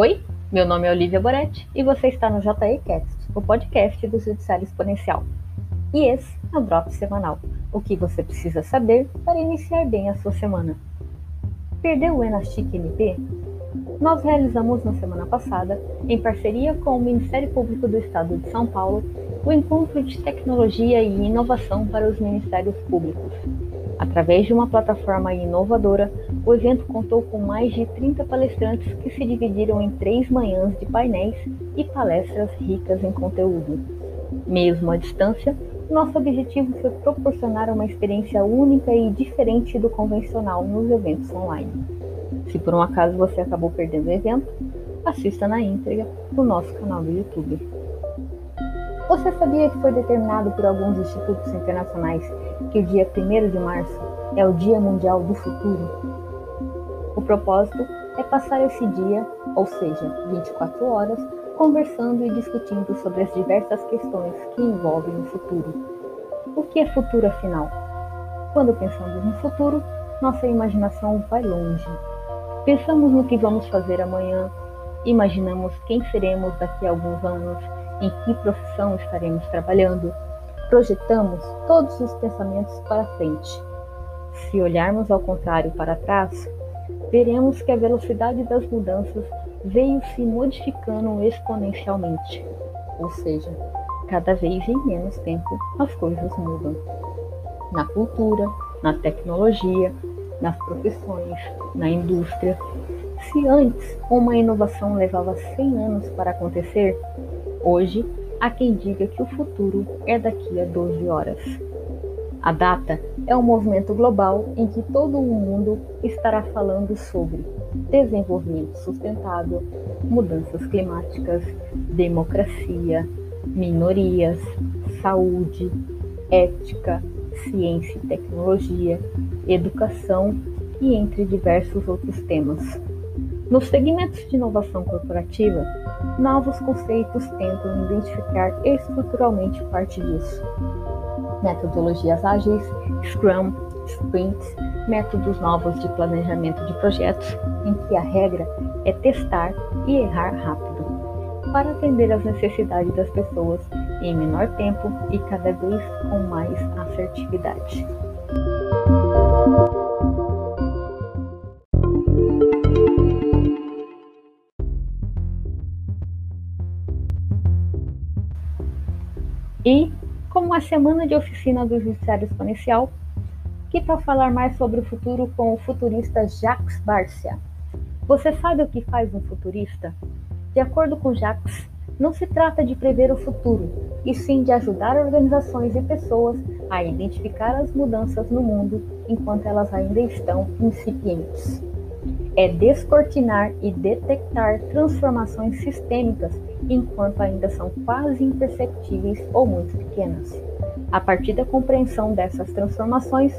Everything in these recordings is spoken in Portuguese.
Oi, meu nome é Olivia Boretti e você está no JECast, o podcast do Judiciário Exponencial. E esse é o Drop Semanal, o que você precisa saber para iniciar bem a sua semana. Perdeu o Enachic NP? Nós realizamos na semana passada, em parceria com o Ministério Público do Estado de São Paulo, o Encontro de Tecnologia e Inovação para os Ministérios Públicos. Através de uma plataforma inovadora, o evento contou com mais de 30 palestrantes que se dividiram em três manhãs de painéis e palestras ricas em conteúdo. Mesmo à distância, nosso objetivo foi proporcionar uma experiência única e diferente do convencional nos eventos online. Se por um acaso você acabou perdendo o evento, assista na íntegra no nosso canal do YouTube. Você sabia que foi determinado por alguns institutos internacionais que o dia 1 de março é o Dia Mundial do Futuro? O propósito é passar esse dia, ou seja, 24 horas, conversando e discutindo sobre as diversas questões que envolvem o futuro. O que é futuro afinal? Quando pensamos no futuro, nossa imaginação vai longe. Pensamos no que vamos fazer amanhã, imaginamos quem seremos daqui a alguns anos em que profissão estaremos trabalhando, projetamos todos os pensamentos para frente. Se olharmos ao contrário para trás, veremos que a velocidade das mudanças veio se modificando exponencialmente, ou seja, cada vez em menos tempo as coisas mudam. Na cultura, na tecnologia, nas profissões, na indústria. Se antes uma inovação levava 100 anos para acontecer, Hoje, há quem diga que o futuro é daqui a 12 horas. A data é um movimento global em que todo o mundo estará falando sobre desenvolvimento sustentável, mudanças climáticas, democracia, minorias, saúde, ética, ciência e tecnologia, educação e entre diversos outros temas. Nos segmentos de inovação corporativa, novos conceitos tentam identificar estruturalmente parte disso. Metodologias ágeis, Scrum, Sprints, métodos novos de planejamento de projetos, em que a regra é testar e errar rápido, para atender às necessidades das pessoas em menor tempo e cada vez com mais assertividade. E, como a semana de oficina do Judiciário Exponencial, que tal falar mais sobre o futuro com o futurista Jacques Barcia? Você sabe o que faz um futurista? De acordo com Jacques, não se trata de prever o futuro, e sim de ajudar organizações e pessoas a identificar as mudanças no mundo enquanto elas ainda estão incipientes é descortinar e detectar transformações sistêmicas enquanto ainda são quase imperceptíveis ou muito pequenas. A partir da compreensão dessas transformações,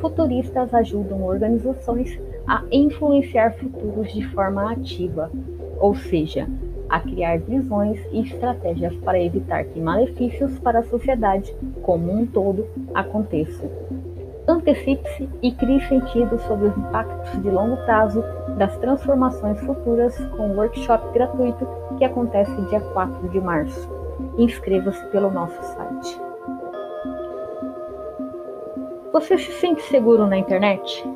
futuristas ajudam organizações a influenciar futuros de forma ativa, ou seja, a criar visões e estratégias para evitar que malefícios para a sociedade como um todo aconteçam. Antecipe-se e crie sentido sobre os impactos de longo prazo das transformações futuras com o workshop gratuito que acontece dia 4 de março. Inscreva-se pelo nosso site. Você se sente seguro na internet?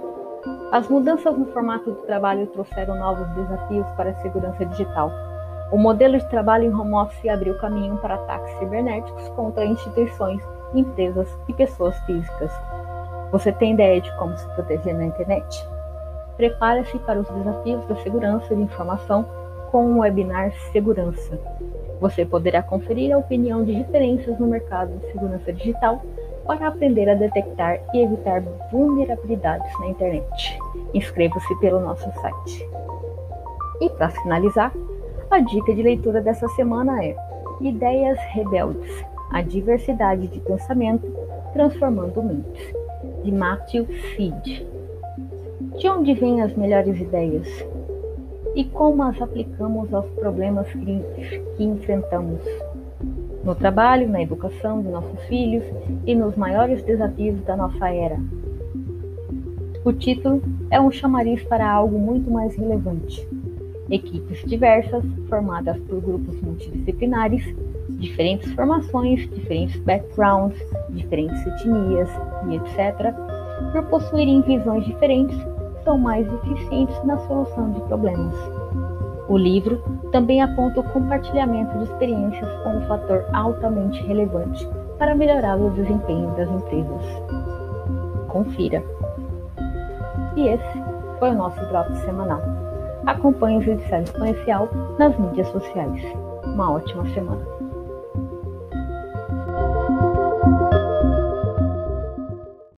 As mudanças no formato de trabalho trouxeram novos desafios para a segurança digital. O modelo de trabalho em home office abriu caminho para ataques cibernéticos contra instituições, empresas e pessoas físicas. Você tem ideia de como se proteger na internet? Prepare-se para os desafios da segurança de informação com o webinar Segurança. Você poderá conferir a opinião de diferenças no mercado de segurança digital para aprender a detectar e evitar vulnerabilidades na internet. Inscreva-se pelo nosso site. E para finalizar, a dica de leitura dessa semana é Ideias Rebeldes: A diversidade de pensamento transformando mentes de Matthew Seed. De onde vêm as melhores ideias? E como as aplicamos aos problemas que, que enfrentamos? No trabalho, na educação de nossos filhos e nos maiores desafios da nossa era. O título é um chamariz para algo muito mais relevante. equipes diversas, formadas por grupos multidisciplinares, diferentes formações, diferentes backgrounds, diferentes etnias e etc., por possuírem visões diferentes, são mais eficientes na solução de problemas. O livro também aponta o compartilhamento de experiências como um fator altamente relevante para melhorar o desempenho das empresas. Confira. E esse foi o nosso drop semanal. Acompanhe o Judiciário Exponencial nas mídias sociais. Uma ótima semana.